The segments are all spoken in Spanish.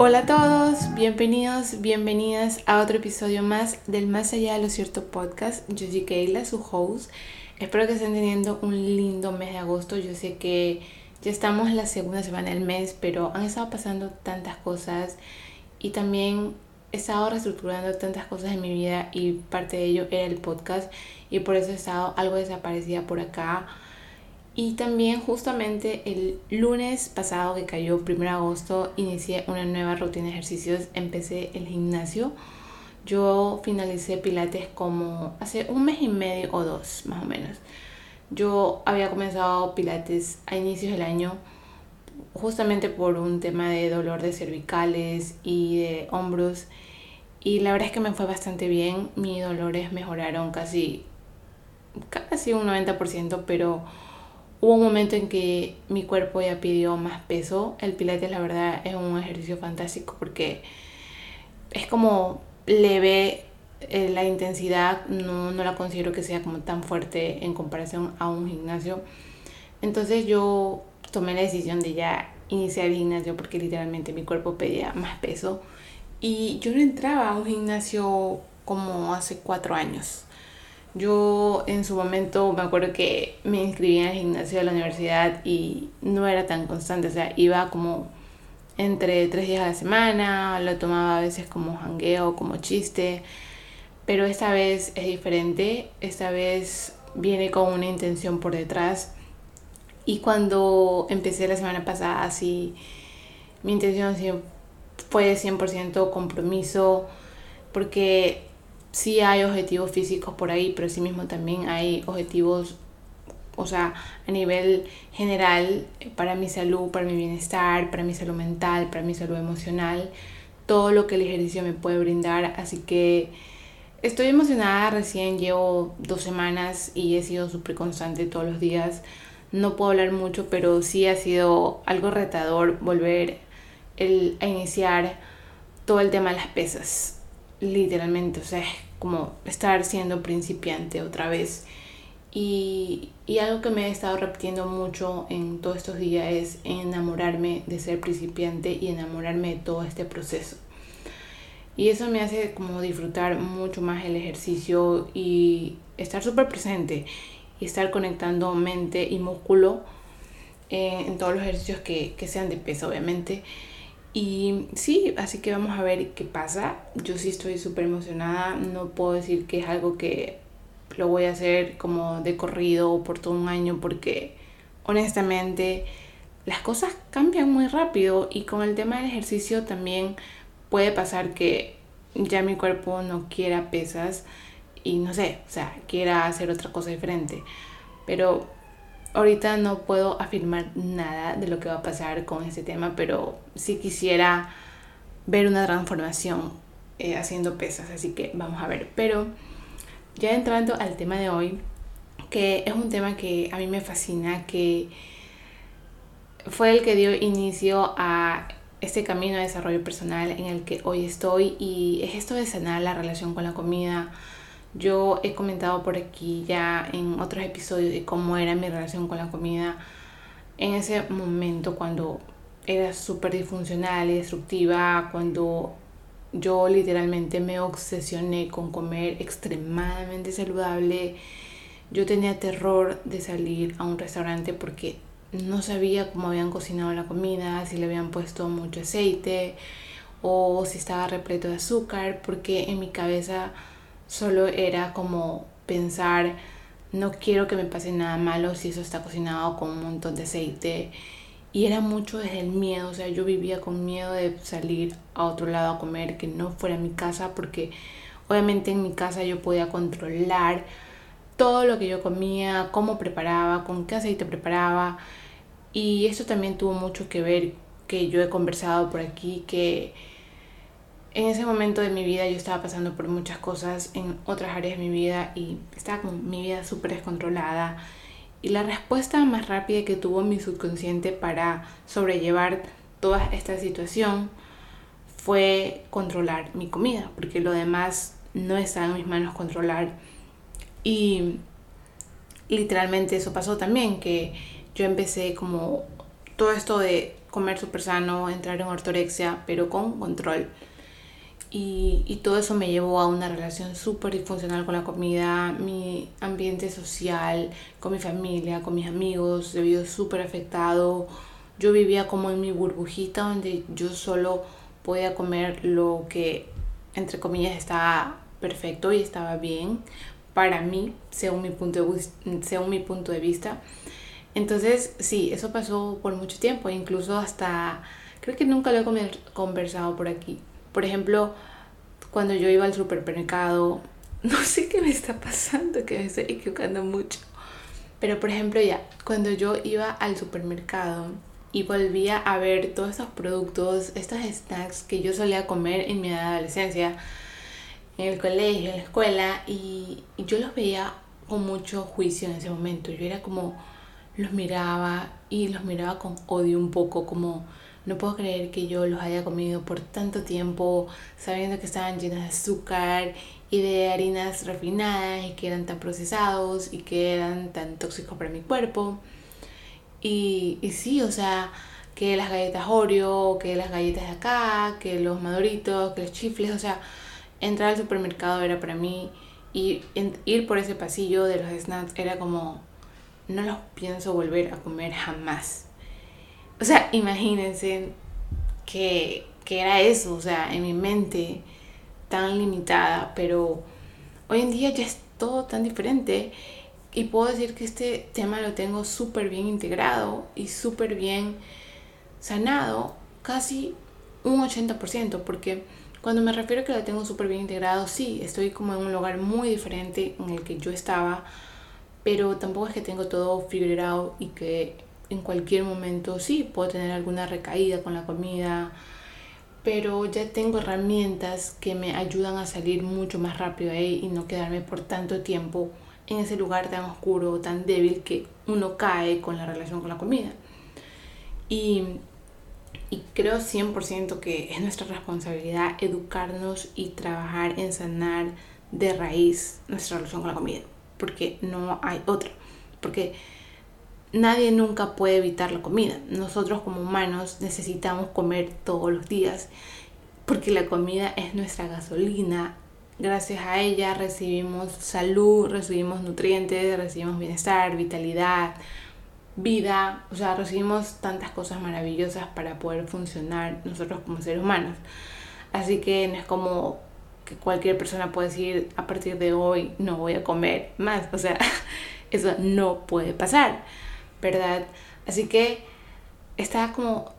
Hola a todos, bienvenidos, bienvenidas a otro episodio más del Más Allá de lo Cierto podcast. Yo soy Keila, su host. Espero que estén teniendo un lindo mes de agosto. Yo sé que ya estamos en la segunda semana del mes, pero han estado pasando tantas cosas y también he estado reestructurando tantas cosas en mi vida y parte de ello era el podcast y por eso he estado algo desaparecida por acá. Y también justamente el lunes pasado que cayó 1 de agosto inicié una nueva rutina de ejercicios, empecé el gimnasio. Yo finalicé pilates como hace un mes y medio o dos más o menos. Yo había comenzado pilates a inicios del año justamente por un tema de dolor de cervicales y de hombros y la verdad es que me fue bastante bien. Mis dolores mejoraron casi casi un 90%, pero Hubo un momento en que mi cuerpo ya pidió más peso. El pilates la verdad es un ejercicio fantástico porque es como leve eh, la intensidad, no, no la considero que sea como tan fuerte en comparación a un gimnasio. Entonces yo tomé la decisión de ya iniciar el gimnasio porque literalmente mi cuerpo pedía más peso. Y yo no entraba a un gimnasio como hace cuatro años. Yo en su momento me acuerdo que me inscribí en el gimnasio de la universidad y no era tan constante, o sea, iba como entre tres días a la semana, lo tomaba a veces como jangueo, como chiste, pero esta vez es diferente, esta vez viene con una intención por detrás. Y cuando empecé la semana pasada, así, mi intención fue 100% compromiso, porque sí hay objetivos físicos por ahí, pero sí mismo también hay objetivos, o sea, a nivel general para mi salud, para mi bienestar, para mi salud mental, para mi salud emocional, todo lo que el ejercicio me puede brindar. Así que estoy emocionada, recién llevo dos semanas y he sido súper constante todos los días. No puedo hablar mucho, pero sí ha sido algo retador volver el, a iniciar todo el tema de las pesas literalmente, o sea, es como estar siendo principiante otra vez. Y, y, algo que me he estado repitiendo mucho en todos estos días es enamorarme de ser principiante y enamorarme de todo este proceso. Y eso me hace como disfrutar mucho más el ejercicio y estar súper presente y estar conectando mente y músculo eh, en todos los ejercicios que, que sean de peso, obviamente. Y sí, así que vamos a ver qué pasa. Yo sí estoy súper emocionada. No puedo decir que es algo que lo voy a hacer como de corrido por todo un año porque honestamente las cosas cambian muy rápido y con el tema del ejercicio también puede pasar que ya mi cuerpo no quiera pesas y no sé, o sea, quiera hacer otra cosa diferente. Pero ahorita no puedo afirmar nada de lo que va a pasar con este tema, pero sí quisiera ver una transformación eh, haciendo pesas, así que vamos a ver. Pero ya entrando al tema de hoy, que es un tema que a mí me fascina, que fue el que dio inicio a este camino de desarrollo personal en el que hoy estoy y es esto de sanar la relación con la comida, yo he comentado por aquí ya en otros episodios de cómo era mi relación con la comida en ese momento cuando era súper disfuncional y destructiva, cuando yo literalmente me obsesioné con comer extremadamente saludable. Yo tenía terror de salir a un restaurante porque no sabía cómo habían cocinado la comida, si le habían puesto mucho aceite o si estaba repleto de azúcar, porque en mi cabeza solo era como pensar, no quiero que me pase nada malo si eso está cocinado con un montón de aceite. Y era mucho desde el miedo, o sea, yo vivía con miedo de salir a otro lado a comer, que no fuera mi casa, porque obviamente en mi casa yo podía controlar todo lo que yo comía, cómo preparaba, con qué aceite preparaba. Y eso también tuvo mucho que ver, que yo he conversado por aquí, que en ese momento de mi vida yo estaba pasando por muchas cosas en otras áreas de mi vida y estaba con mi vida súper descontrolada. Y la respuesta más rápida que tuvo mi subconsciente para sobrellevar toda esta situación fue controlar mi comida, porque lo demás no estaba en mis manos controlar. Y literalmente eso pasó también, que yo empecé como todo esto de comer súper sano, entrar en ortorexia, pero con control. Y, y, todo eso me llevó a una relación súper disfuncional con la comida, mi ambiente social, con mi familia, con mis amigos, se vio súper afectado. Yo vivía como en mi burbujita donde yo solo podía comer lo que, entre comillas, estaba perfecto y estaba bien para mí, según mi punto de, según mi punto de vista. Entonces, sí, eso pasó por mucho tiempo, incluso hasta, creo que nunca lo he conversado por aquí. Por ejemplo, cuando yo iba al supermercado, no sé qué me está pasando, que me estoy equivocando mucho. Pero por ejemplo, ya, cuando yo iba al supermercado y volvía a ver todos estos productos, estos snacks que yo solía comer en mi adolescencia, en el colegio, en la escuela, y, y yo los veía con mucho juicio en ese momento. Yo era como, los miraba y los miraba con odio un poco, como no puedo creer que yo los haya comido por tanto tiempo sabiendo que estaban llenos de azúcar y de harinas refinadas y que eran tan procesados y que eran tan tóxicos para mi cuerpo. Y, y sí, o sea, que las galletas Oreo, que las galletas de acá, que los maduritos, que los chifles, o sea, entrar al supermercado era para mí y ir por ese pasillo de los snacks era como no los pienso volver a comer jamás. O sea, imagínense que, que era eso, o sea, en mi mente tan limitada, pero hoy en día ya es todo tan diferente. Y puedo decir que este tema lo tengo súper bien integrado y súper bien sanado, casi un 80%, porque cuando me refiero a que lo tengo súper bien integrado, sí, estoy como en un lugar muy diferente en el que yo estaba pero tampoco es que tengo todo figurado y que en cualquier momento sí puedo tener alguna recaída con la comida, pero ya tengo herramientas que me ayudan a salir mucho más rápido ahí y no quedarme por tanto tiempo en ese lugar tan oscuro, tan débil que uno cae con la relación con la comida. Y, y creo 100% que es nuestra responsabilidad educarnos y trabajar en sanar de raíz nuestra relación con la comida porque no hay otra. Porque nadie nunca puede evitar la comida. Nosotros como humanos necesitamos comer todos los días porque la comida es nuestra gasolina. Gracias a ella recibimos salud, recibimos nutrientes, recibimos bienestar, vitalidad, vida, o sea, recibimos tantas cosas maravillosas para poder funcionar nosotros como seres humanos. Así que no es como que cualquier persona puede decir a partir de hoy no voy a comer más. O sea, eso no puede pasar, ¿verdad? Así que está como...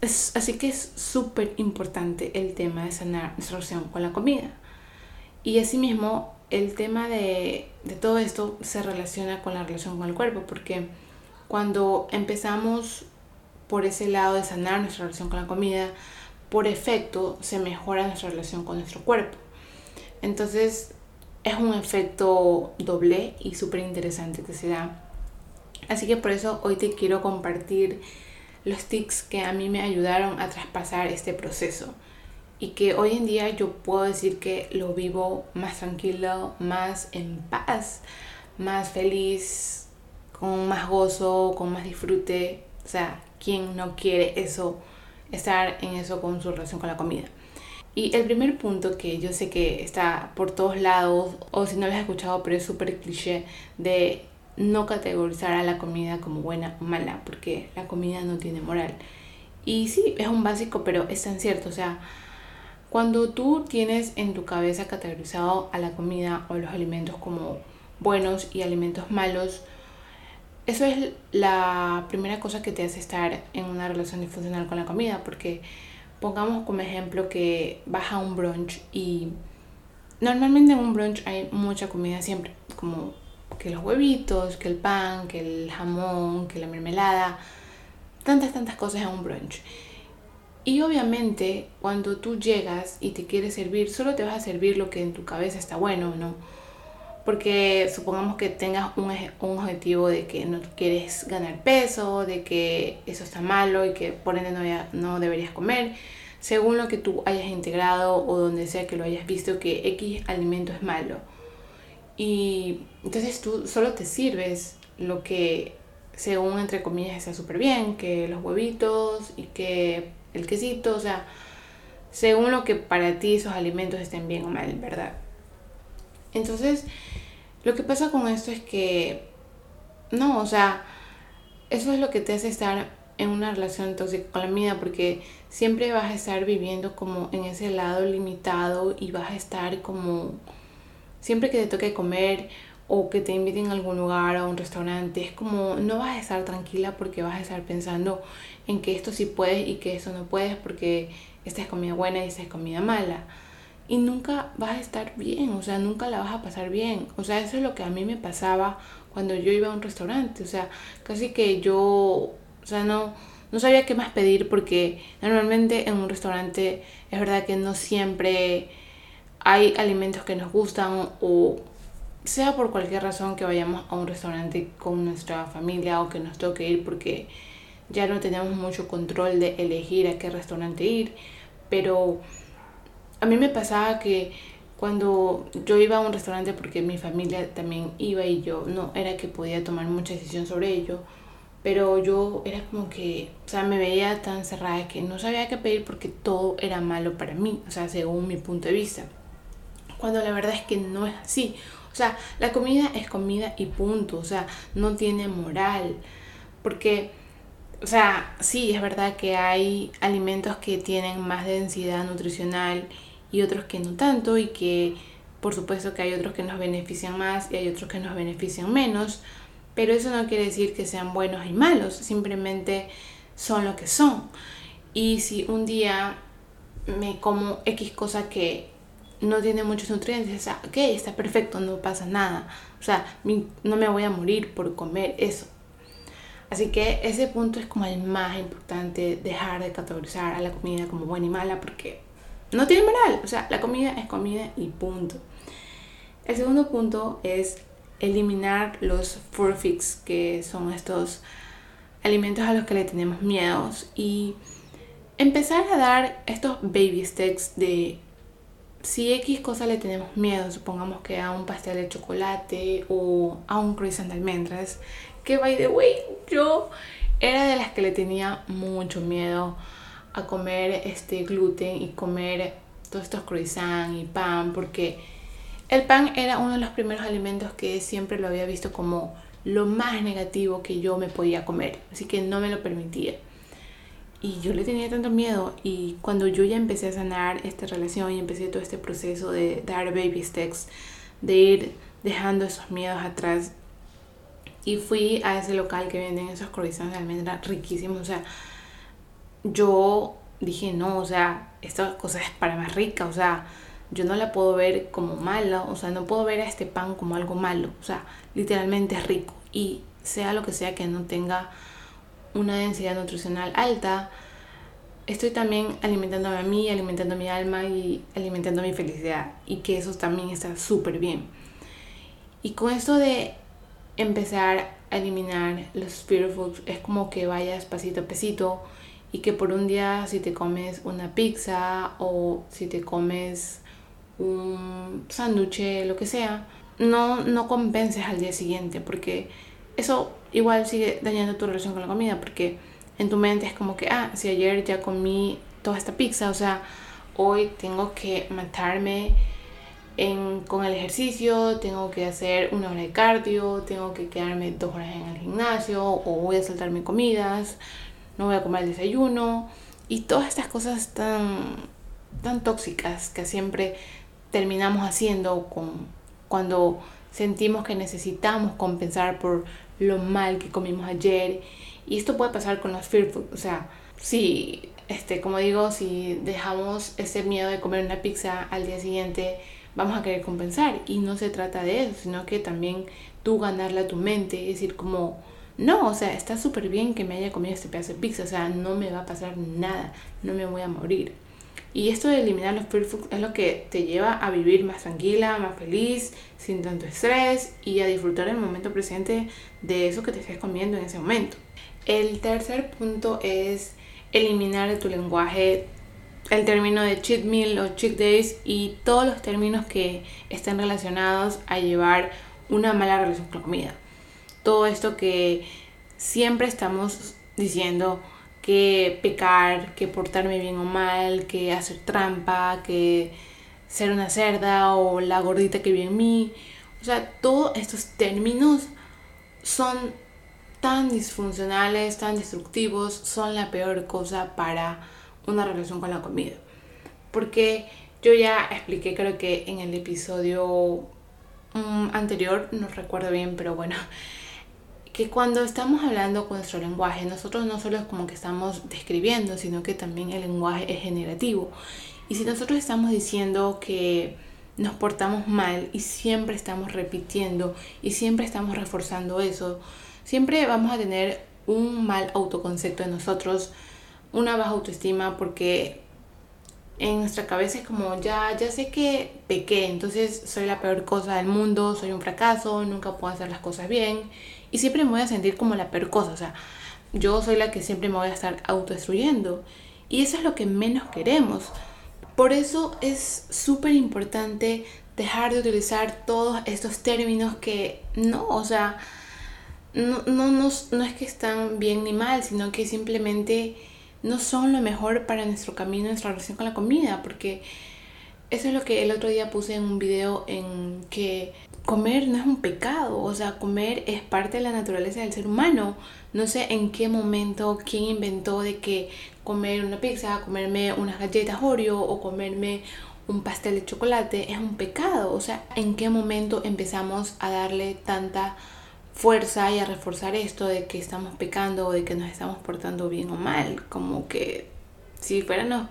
Es, así que es súper importante el tema de sanar nuestra relación con la comida. Y asimismo, el tema de, de todo esto se relaciona con la relación con el cuerpo, porque cuando empezamos por ese lado de sanar nuestra relación con la comida, por efecto se mejora nuestra relación con nuestro cuerpo. Entonces es un efecto doble y súper interesante que se da. Así que por eso hoy te quiero compartir los tips que a mí me ayudaron a traspasar este proceso y que hoy en día yo puedo decir que lo vivo más tranquilo, más en paz, más feliz, con más gozo, con más disfrute. O sea, ¿quién no quiere eso, estar en eso con su relación con la comida? Y el primer punto que yo sé que está por todos lados, o si no lo has escuchado, pero es súper cliché, de no categorizar a la comida como buena o mala, porque la comida no tiene moral. Y sí, es un básico, pero es tan cierto. O sea, cuando tú tienes en tu cabeza categorizado a la comida o los alimentos como buenos y alimentos malos, eso es la primera cosa que te hace estar en una relación disfuncional con la comida, porque pongamos como ejemplo que vas a un brunch y normalmente en un brunch hay mucha comida siempre, como que los huevitos, que el pan, que el jamón, que la mermelada, tantas, tantas cosas en un brunch. Y obviamente cuando tú llegas y te quieres servir, solo te vas a servir lo que en tu cabeza está bueno, ¿no? Porque supongamos que tengas un, un objetivo de que no quieres ganar peso, de que eso está malo y que por ende no, no deberías comer, según lo que tú hayas integrado o donde sea que lo hayas visto que X alimento es malo. Y entonces tú solo te sirves lo que según entre comillas está súper bien, que los huevitos y que el quesito, o sea, según lo que para ti esos alimentos estén bien o mal, ¿verdad? Entonces, lo que pasa con esto es que, no, o sea, eso es lo que te hace estar en una relación tóxica con la comida, porque siempre vas a estar viviendo como en ese lado limitado y vas a estar como, siempre que te toque comer o que te inviten a algún lugar a un restaurante, es como no vas a estar tranquila porque vas a estar pensando en que esto sí puedes y que esto no puedes porque esta es comida buena y esta es comida mala. Y nunca vas a estar bien, o sea, nunca la vas a pasar bien. O sea, eso es lo que a mí me pasaba cuando yo iba a un restaurante. O sea, casi que yo, o sea, no, no sabía qué más pedir porque normalmente en un restaurante es verdad que no siempre hay alimentos que nos gustan o sea por cualquier razón que vayamos a un restaurante con nuestra familia o que nos toque ir porque ya no tenemos mucho control de elegir a qué restaurante ir, pero a mí me pasaba que cuando yo iba a un restaurante porque mi familia también iba y yo no era que podía tomar mucha decisión sobre ello, pero yo era como que, o sea, me veía tan cerrada que no sabía qué pedir porque todo era malo para mí, o sea, según mi punto de vista. Cuando la verdad es que no es así. O sea, la comida es comida y punto. O sea, no tiene moral. Porque, o sea, sí, es verdad que hay alimentos que tienen más densidad nutricional y otros que no tanto. Y que, por supuesto, que hay otros que nos benefician más y hay otros que nos benefician menos. Pero eso no quiere decir que sean buenos y malos. Simplemente son lo que son. Y si un día me como X cosa que no tiene muchos nutrientes, o sea, ok, está perfecto, no pasa nada. O sea, no me voy a morir por comer eso. Así que ese punto es como el más importante, dejar de categorizar a la comida como buena y mala porque no tiene moral. O sea, la comida es comida y punto. El segundo punto es eliminar los furfix, que son estos alimentos a los que le tenemos miedos y empezar a dar estos baby steps de si X cosa le tenemos miedo, supongamos que a un pastel de chocolate o a un croissant de almendras, que by the way, yo era de las que le tenía mucho miedo a comer este gluten y comer todos estos croissants y pan, porque el pan era uno de los primeros alimentos que siempre lo había visto como lo más negativo que yo me podía comer, así que no me lo permitía. Y yo le tenía tanto miedo y cuando yo ya empecé a sanar esta relación y empecé todo este proceso de dar baby steps, de ir dejando esos miedos atrás y fui a ese local que venden esos croissants de almendra riquísimos, o sea, yo dije, no, o sea, esta cosa es para más rica, o sea, yo no la puedo ver como mala, o sea, no puedo ver a este pan como algo malo, o sea, literalmente es rico y sea lo que sea que no tenga una densidad nutricional alta, estoy también alimentándome a mí, alimentando mi alma y alimentando mi felicidad. Y que eso también está súper bien. Y con esto de empezar a eliminar los fear foods, es como que vayas pasito a pasito y que por un día si te comes una pizza o si te comes un sándwich, lo que sea, no, no compenses al día siguiente porque eso igual sigue dañando tu relación con la comida porque en tu mente es como que, ah, si ayer ya comí toda esta pizza, o sea, hoy tengo que matarme con el ejercicio, tengo que hacer una hora de cardio, tengo que quedarme dos horas en el gimnasio o voy a saltarme comidas, no voy a comer el desayuno y todas estas cosas tan, tan tóxicas que siempre terminamos haciendo con, cuando sentimos que necesitamos compensar por lo mal que comimos ayer. Y esto puede pasar con los fear. O sea, si, este, como digo, si dejamos ese miedo de comer una pizza al día siguiente, vamos a querer compensar. Y no se trata de eso, sino que también tú ganarle a tu mente, es decir, como, no, o sea, está súper bien que me haya comido este pedazo de pizza, o sea, no me va a pasar nada, no me voy a morir. Y esto de eliminar los foods es lo que te lleva a vivir más tranquila, más feliz, sin tanto estrés y a disfrutar el momento presente de eso que te estés comiendo en ese momento. El tercer punto es eliminar de tu lenguaje el término de cheat meal o cheat days y todos los términos que estén relacionados a llevar una mala relación con la comida. Todo esto que siempre estamos diciendo que pecar, que portarme bien o mal, que hacer trampa, que ser una cerda o la gordita que vive en mí. O sea, todos estos términos son tan disfuncionales, tan destructivos, son la peor cosa para una relación con la comida. Porque yo ya expliqué, creo que en el episodio mm, anterior, no recuerdo bien, pero bueno, que cuando estamos hablando con nuestro lenguaje, nosotros no solo es como que estamos describiendo, sino que también el lenguaje es generativo. Y si nosotros estamos diciendo que nos portamos mal y siempre estamos repitiendo y siempre estamos reforzando eso, siempre vamos a tener un mal autoconcepto de nosotros, una baja autoestima porque en nuestra cabeza es como ya ya sé que pequé, entonces soy la peor cosa del mundo, soy un fracaso, nunca puedo hacer las cosas bien y siempre me voy a sentir como la peor cosa, o sea, yo soy la que siempre me voy a estar autodestruyendo y eso es lo que menos queremos. Por eso es súper importante dejar de utilizar todos estos términos que no, o sea, no, no, no, no es que están bien ni mal, sino que simplemente no son lo mejor para nuestro camino, nuestra relación con la comida, porque eso es lo que el otro día puse en un video en que comer no es un pecado, o sea, comer es parte de la naturaleza del ser humano. No sé en qué momento quién inventó de que comer una pizza, comerme unas galletas Oreo o comerme un pastel de chocolate es un pecado. O sea, en qué momento empezamos a darle tanta fuerza y a reforzar esto de que estamos pecando o de que nos estamos portando bien o mal. Como que si fuera no,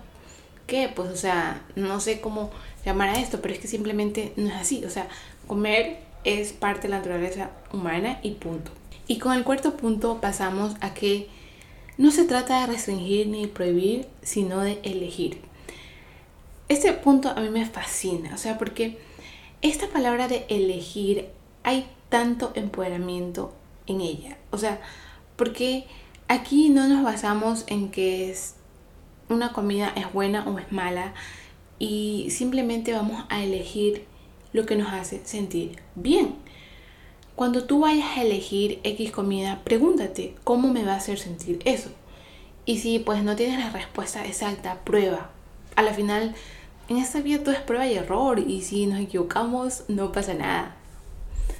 ¿qué? Pues o sea, no sé cómo llamar a esto, pero es que simplemente no es así. O sea, comer es parte de la naturaleza humana y punto. Y con el cuarto punto pasamos a que no se trata de restringir ni prohibir, sino de elegir. Este punto a mí me fascina, o sea, porque esta palabra de elegir hay tanto empoderamiento en ella. O sea, porque aquí no nos basamos en que es una comida es buena o es mala y simplemente vamos a elegir lo que nos hace sentir bien. Cuando tú vayas a elegir X comida, pregúntate cómo me va a hacer sentir eso. Y si pues no tienes la respuesta exacta, prueba. A la final, en esta vida todo es prueba y error y si nos equivocamos, no pasa nada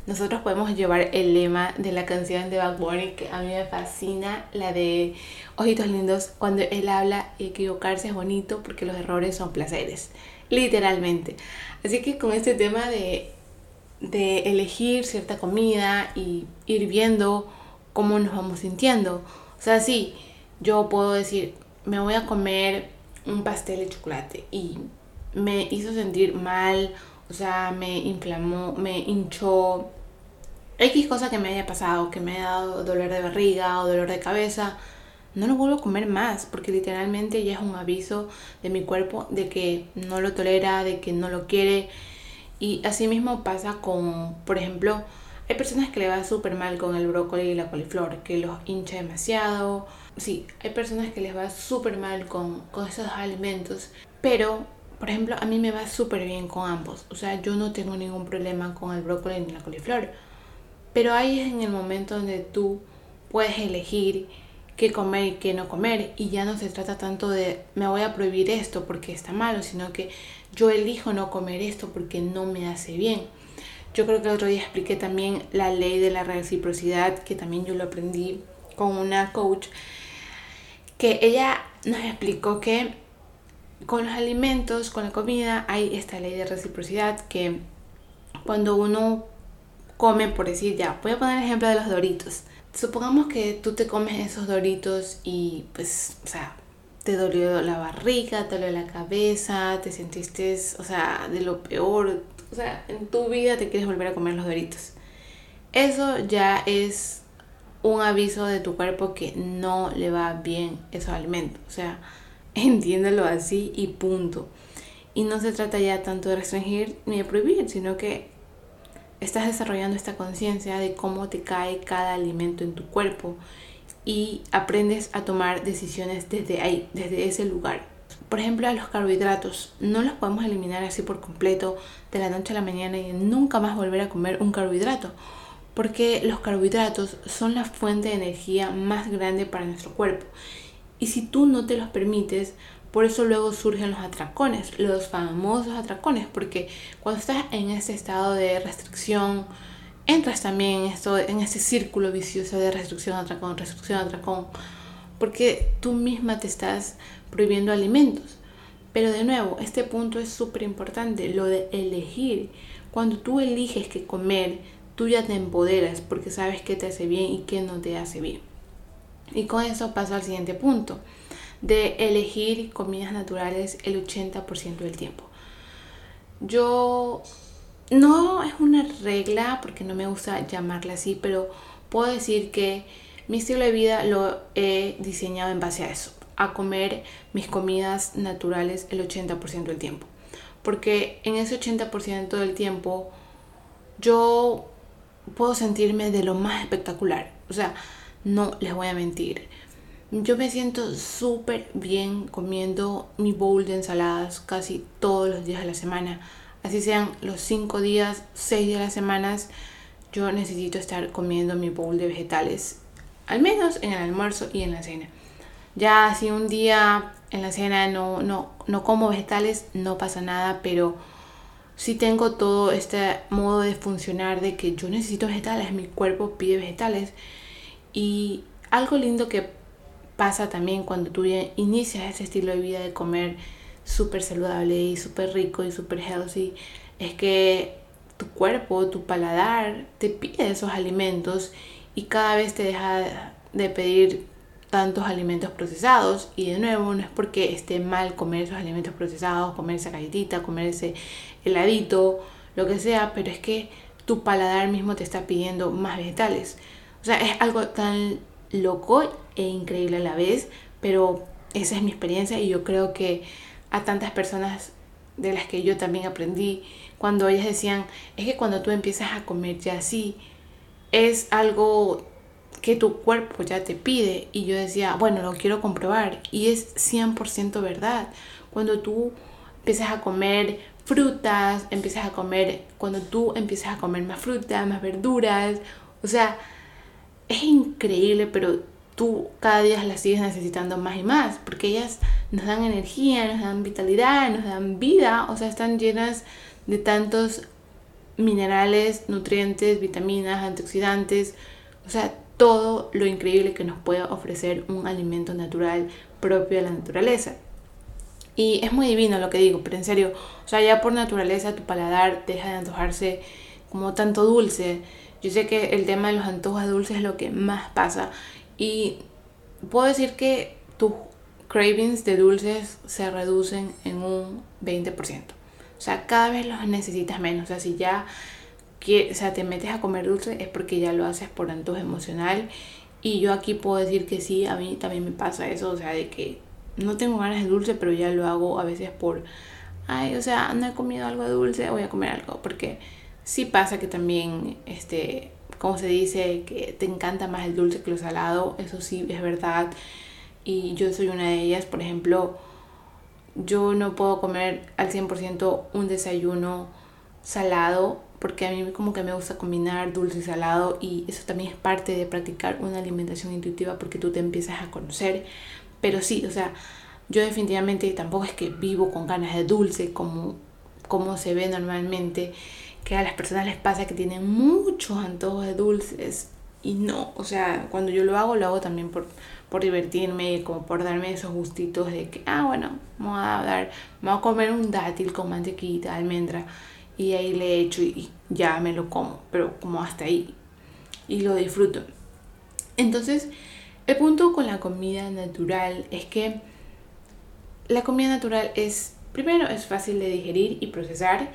nosotros podemos llevar el lema de la canción de Bad que a mí me fascina, la de Ojitos Lindos, cuando él habla, equivocarse es bonito porque los errores son placeres, literalmente. Así que con este tema de, de elegir cierta comida y ir viendo cómo nos vamos sintiendo. O sea, sí, yo puedo decir, me voy a comer un pastel de chocolate y me hizo sentir mal, o sea, me inflamó, me hinchó, X cosa que me haya pasado, que me haya dado dolor de barriga o dolor de cabeza, no lo vuelvo a comer más porque literalmente ya es un aviso de mi cuerpo de que no lo tolera, de que no lo quiere. Y así mismo pasa con, por ejemplo, hay personas que le va súper mal con el brócoli y la coliflor, que los hincha demasiado. Sí, hay personas que les va súper mal con, con esos alimentos. Pero, por ejemplo, a mí me va súper bien con ambos. O sea, yo no tengo ningún problema con el brócoli ni la coliflor pero ahí es en el momento donde tú puedes elegir qué comer y qué no comer. Y ya no se trata tanto de me voy a prohibir esto porque está malo, sino que yo elijo no comer esto porque no me hace bien. Yo creo que el otro día expliqué también la ley de la reciprocidad, que también yo lo aprendí con una coach, que ella nos explicó que con los alimentos, con la comida, hay esta ley de reciprocidad que cuando uno come, por decir ya, voy a poner el ejemplo de los doritos. Supongamos que tú te comes esos doritos y pues, o sea, te dolió la barriga, te dolió la cabeza, te sentiste, o sea, de lo peor, o sea, en tu vida te quieres volver a comer los doritos. Eso ya es un aviso de tu cuerpo que no le va bien esos alimentos. O sea, entiéndelo así y punto. Y no se trata ya tanto de restringir ni de prohibir, sino que estás desarrollando esta conciencia de cómo te cae cada alimento en tu cuerpo y aprendes a tomar decisiones desde ahí, desde ese lugar. Por ejemplo, a los carbohidratos no los podemos eliminar así por completo de la noche a la mañana y nunca más volver a comer un carbohidrato, porque los carbohidratos son la fuente de energía más grande para nuestro cuerpo. Y si tú no te los permites, por eso luego surgen los atracones, los famosos atracones, porque cuando estás en ese estado de restricción, entras también en, esto, en ese círculo vicioso de restricción, atracón, restricción, atracón, porque tú misma te estás prohibiendo alimentos. Pero de nuevo, este punto es súper importante, lo de elegir. Cuando tú eliges qué comer, tú ya te empoderas porque sabes qué te hace bien y qué no te hace bien. Y con eso paso al siguiente punto, de elegir comidas naturales el 80% del tiempo. Yo no es una regla porque no me gusta llamarla así, pero puedo decir que mi estilo de vida lo he diseñado en base a eso, a comer mis comidas naturales el 80% del tiempo. Porque en ese 80% del tiempo yo puedo sentirme de lo más espectacular. O sea, no les voy a mentir. Yo me siento súper bien comiendo mi bowl de ensaladas casi todos los días de la semana. Así sean los 5 días, 6 días de la semana, yo necesito estar comiendo mi bowl de vegetales. Al menos en el almuerzo y en la cena. Ya si un día en la cena no, no, no como vegetales, no pasa nada, pero si tengo todo este modo de funcionar de que yo necesito vegetales, mi cuerpo pide vegetales. Y algo lindo que pasa también cuando tú inicias ese estilo de vida de comer súper saludable y súper rico y súper healthy, es que tu cuerpo, tu paladar te pide esos alimentos y cada vez te deja de pedir tantos alimentos procesados y de nuevo no es porque esté mal comer esos alimentos procesados, comer esa galletita, comer ese heladito, lo que sea, pero es que tu paladar mismo te está pidiendo más vegetales. O sea, es algo tan loco e increíble a la vez, pero esa es mi experiencia y yo creo que a tantas personas de las que yo también aprendí, cuando ellas decían, es que cuando tú empiezas a comer ya así, es algo que tu cuerpo ya te pide. Y yo decía, bueno, lo quiero comprobar. Y es 100% verdad. Cuando tú empiezas a comer frutas, empiezas a comer, cuando tú empiezas a comer más frutas, más verduras, o sea, es increíble, pero tú cada día las sigues necesitando más y más, porque ellas nos dan energía, nos dan vitalidad, nos dan vida, o sea, están llenas de tantos minerales, nutrientes, vitaminas, antioxidantes, o sea, todo lo increíble que nos puede ofrecer un alimento natural propio de la naturaleza. Y es muy divino lo que digo, pero en serio, o sea, ya por naturaleza tu paladar deja de antojarse como tanto dulce. Yo sé que el tema de los antojos dulces es lo que más pasa. Y puedo decir que tus cravings de dulces se reducen en un 20%. O sea, cada vez los necesitas menos. O sea, si ya que, o sea, te metes a comer dulce es porque ya lo haces por antojo emocional. Y yo aquí puedo decir que sí, a mí también me pasa eso, o sea, de que no tengo ganas de dulce, pero ya lo hago a veces por, ay, o sea, no he comido algo dulce, voy a comer algo, porque sí pasa que también, este, como se dice, que te encanta más el dulce que lo salado, eso sí es verdad. Y yo soy una de ellas, por ejemplo, yo no puedo comer al 100% un desayuno salado porque a mí como que me gusta combinar dulce y salado y eso también es parte de practicar una alimentación intuitiva porque tú te empiezas a conocer. Pero sí, o sea, yo definitivamente tampoco es que vivo con ganas de dulce como, como se ve normalmente, que a las personas les pasa que tienen muchos antojos de dulces. Y no, o sea, cuando yo lo hago, lo hago también por, por divertirme, como por darme esos gustitos de que, ah, bueno, vamos a dar, vamos a comer un dátil con mantequita, almendra. Y ahí le echo y ya me lo como, pero como hasta ahí. Y lo disfruto. Entonces, el punto con la comida natural es que la comida natural es, primero, es fácil de digerir y procesar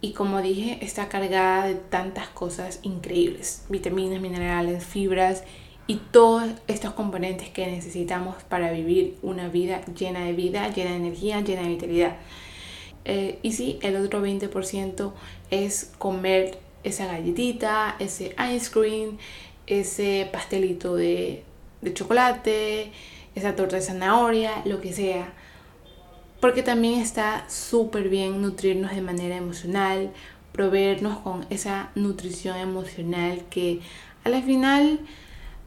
y como dije, está cargada de tantas cosas increíbles, vitaminas, minerales, fibras y todos estos componentes que necesitamos para vivir una vida llena de vida, llena de energía, llena de vitalidad. Eh, y sí, el otro 20% es comer esa galletita, ese ice cream, ese pastelito de, de chocolate, esa torta de zanahoria, lo que sea. Porque también está súper bien nutrirnos de manera emocional, proveernos con esa nutrición emocional que a la final,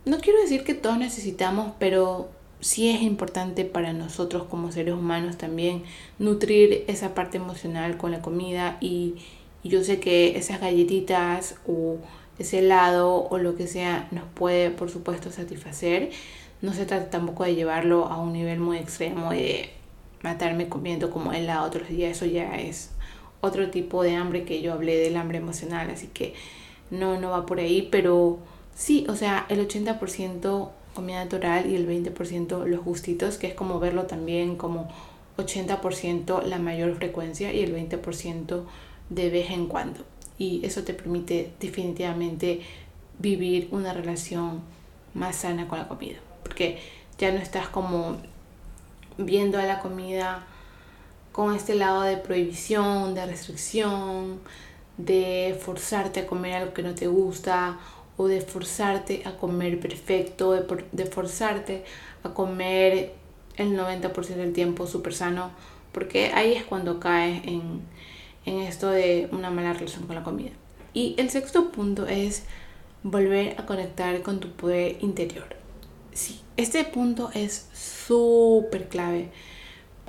no quiero decir que todos necesitamos, pero sí es importante para nosotros como seres humanos también nutrir esa parte emocional con la comida y, yo sé que esas galletitas o ese helado o lo que sea nos puede por supuesto satisfacer. No se trata tampoco de llevarlo a un nivel muy extremo de matarme comiendo como helado otros días, eso ya es otro tipo de hambre que yo hablé del hambre emocional, así que no, no va por ahí, pero sí, o sea, el 80% comida natural y el 20% los gustitos, que es como verlo también como 80% la mayor frecuencia y el 20% de vez en cuando. Y eso te permite definitivamente vivir una relación más sana con la comida, porque ya no estás como viendo a la comida con este lado de prohibición, de restricción, de forzarte a comer algo que no te gusta o de forzarte a comer perfecto, de, forzarte a comer el 90% del tiempo súper sano, porque ahí es cuando caes en, en esto de una mala relación con la comida. Y el sexto punto es volver a conectar con tu poder interior. Sí, este punto es súper clave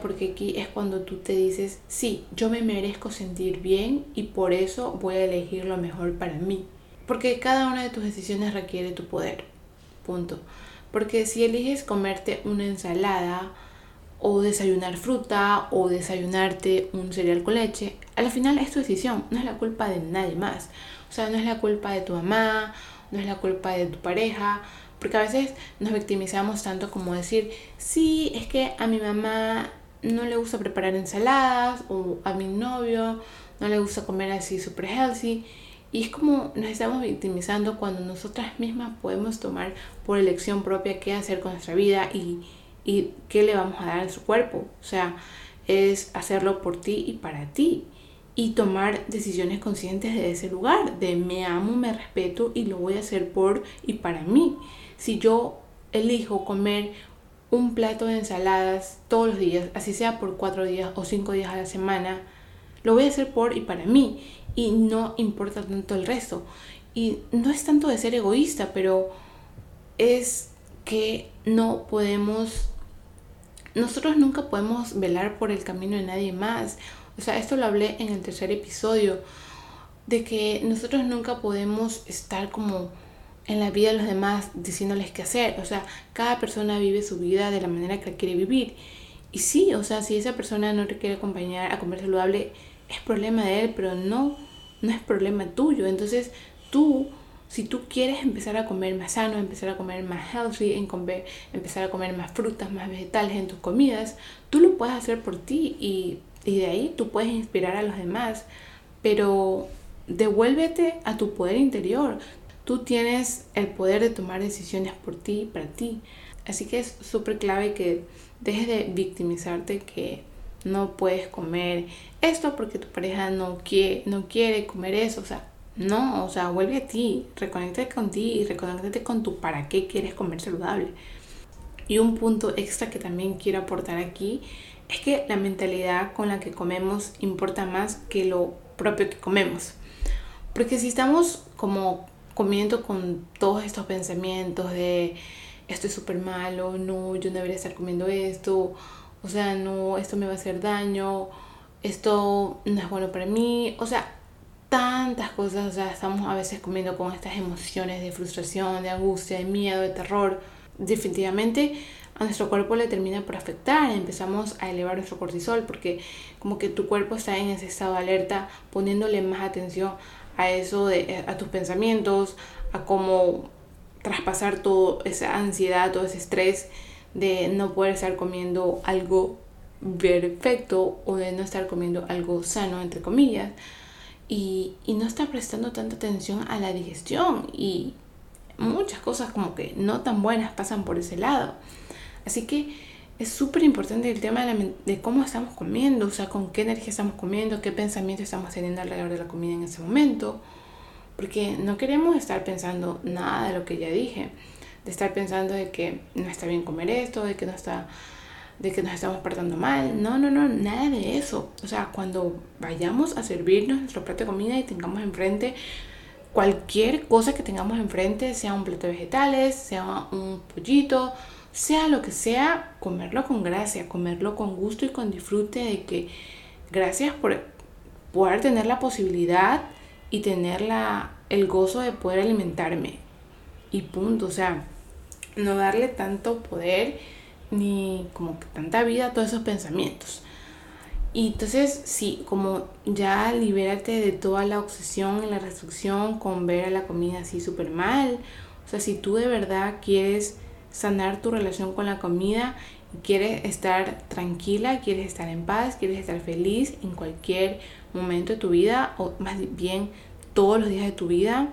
porque aquí es cuando tú te dices, sí, yo me merezco sentir bien y por eso voy a elegir lo mejor para mí. Porque cada una de tus decisiones requiere tu poder. Punto. Porque si eliges comerte una ensalada o desayunar fruta o desayunarte un cereal con leche, al final es tu decisión, no es la culpa de nadie más. O sea, no es la culpa de tu mamá, no es la culpa de tu pareja, porque a veces nos victimizamos tanto como decir, sí, es que a mi mamá no le gusta preparar ensaladas o a mi novio no le gusta comer así super healthy. Y es como nos estamos victimizando cuando nosotras mismas podemos tomar por elección propia qué hacer con nuestra vida y, y qué le vamos a dar a su cuerpo. O sea, es hacerlo por ti y para ti. Y tomar decisiones conscientes de ese lugar, de me amo, me respeto y lo voy a hacer por y para mí. Si yo elijo comer un plato de ensaladas todos los días, así sea por cuatro días o cinco días a la semana, lo voy a hacer por y para mí y no importa tanto el resto. Y no es tanto de ser egoísta, pero es que no podemos, nosotros nunca podemos velar por el camino de nadie más. O sea, esto lo hablé en el tercer episodio, de que nosotros nunca podemos estar como en la vida de los demás diciéndoles qué hacer. O sea, cada persona vive su vida de la manera que quiere vivir. Y sí, o sea, si esa persona no te quiere acompañar a comer saludable, es problema de él, pero no, no es problema tuyo. Entonces, tú, si tú quieres empezar a comer más sano, empezar a comer más healthy, en comer, empezar a comer más frutas, más vegetales en tus comidas, tú lo puedes hacer por ti y, y de ahí tú puedes inspirar a los demás. Pero devuélvete a tu poder interior. Tú tienes el poder de tomar decisiones por ti, para ti. Así que es súper clave que dejes de victimizarte que no puedes comer esto porque tu pareja no quiere, no quiere comer eso. O sea, no, o sea, vuelve a ti, reconéctate con ti y reconéctate con tu para qué quieres comer saludable. Y un punto extra que también quiero aportar aquí es que la mentalidad con la que comemos importa más que lo propio que comemos. Porque si estamos como comiendo con todos estos pensamientos de esto es súper malo, no, yo no debería estar comiendo esto, o sea, no, esto me va a hacer daño, esto no es bueno para mí, o sea, tantas cosas, o sea, estamos a veces comiendo con estas emociones de frustración, de angustia, de miedo, de terror. Definitivamente a nuestro cuerpo le termina por afectar, empezamos a elevar nuestro cortisol porque como que tu cuerpo está en ese estado de alerta, poniéndole más atención a eso, de, a tus pensamientos, a cómo traspasar toda esa ansiedad, todo ese estrés de no poder estar comiendo algo perfecto o de no estar comiendo algo sano, entre comillas, y, y no estar prestando tanta atención a la digestión y muchas cosas como que no tan buenas pasan por ese lado. Así que es súper importante el tema de, cómo estamos comiendo, o sea, con qué energía estamos comiendo, qué pensamiento estamos teniendo alrededor de la comida en ese momento. Porque no queremos estar pensando nada de lo que ya dije, de estar pensando de que no está bien comer esto, de que no está de que nos estamos portando mal. No, no, no, nada de eso. O sea, cuando vayamos a servirnos nuestro plato de comida y tengamos enfrente cualquier cosa que tengamos enfrente, sea un plato de vegetales, sea un pollito, sea lo que sea, comerlo con gracia, comerlo con gusto y con disfrute de que gracias por poder tener la posibilidad y tener la, el gozo de poder alimentarme. Y punto, o sea, no darle tanto poder ni como que tanta vida a todos esos pensamientos. Y entonces, sí, como ya libérate de toda la obsesión y la restricción con ver a la comida así súper mal. O sea, si tú de verdad quieres sanar tu relación con la comida, quieres estar tranquila, quieres estar en paz, quieres estar feliz en cualquier momento de tu vida, o más bien todos los días de tu vida,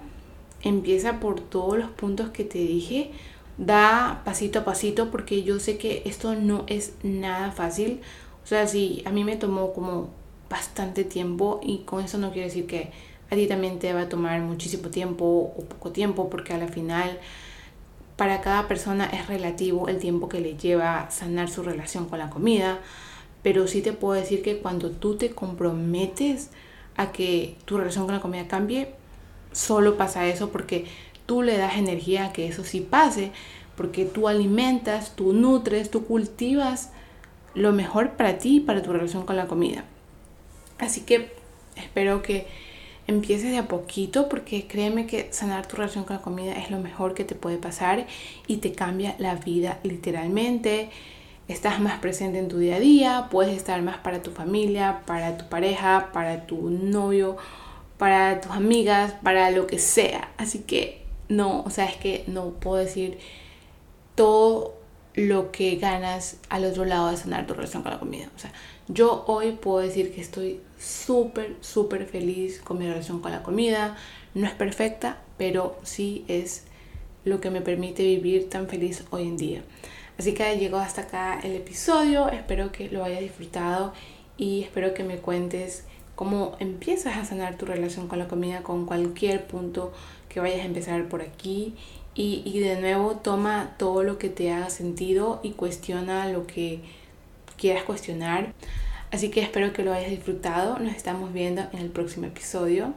empieza por todos los puntos que te dije. Da pasito a pasito porque yo sé que esto no es nada fácil. O sea, si a mí me tomó como bastante tiempo y con eso no quiero decir que a ti también te va a tomar muchísimo tiempo o poco tiempo porque a la final para cada persona es relativo el tiempo que le lleva sanar su relación con la comida. Pero sí te puedo decir que cuando tú te comprometes a que tu relación con la comida cambie, solo pasa eso porque tú le das energía a que eso sí pase, porque tú alimentas, tú nutres, tú cultivas lo mejor para ti y para tu relación con la comida. Así que espero que empieces de a poquito porque créeme que sanar tu relación con la comida es lo mejor que te puede pasar y te cambia la vida literalmente. Estás más presente en tu día a día, puedes estar más para tu familia, para tu pareja, para tu novio, para tus amigas, para lo que sea. Así que no, o sea, es que no puedo decir todo lo que ganas al otro lado de sanar tu relación con la comida. O sea, yo hoy puedo decir que estoy súper, súper feliz con mi relación con la comida. No es perfecta, pero sí es lo que me permite vivir tan feliz hoy en día. Así que llegó hasta acá el episodio. Espero que lo hayas disfrutado y espero que me cuentes cómo empiezas a sanar tu relación con la comida con cualquier punto que vayas a empezar por aquí y, y, de nuevo toma todo lo que te haga sentido y cuestiona lo que quieras cuestionar. Así que espero que lo hayas disfrutado. Nos estamos viendo en el próximo episodio.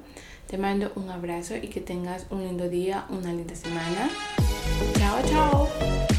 Te mando un abrazo y que tengas un lindo día, una linda semana. Chao, chao.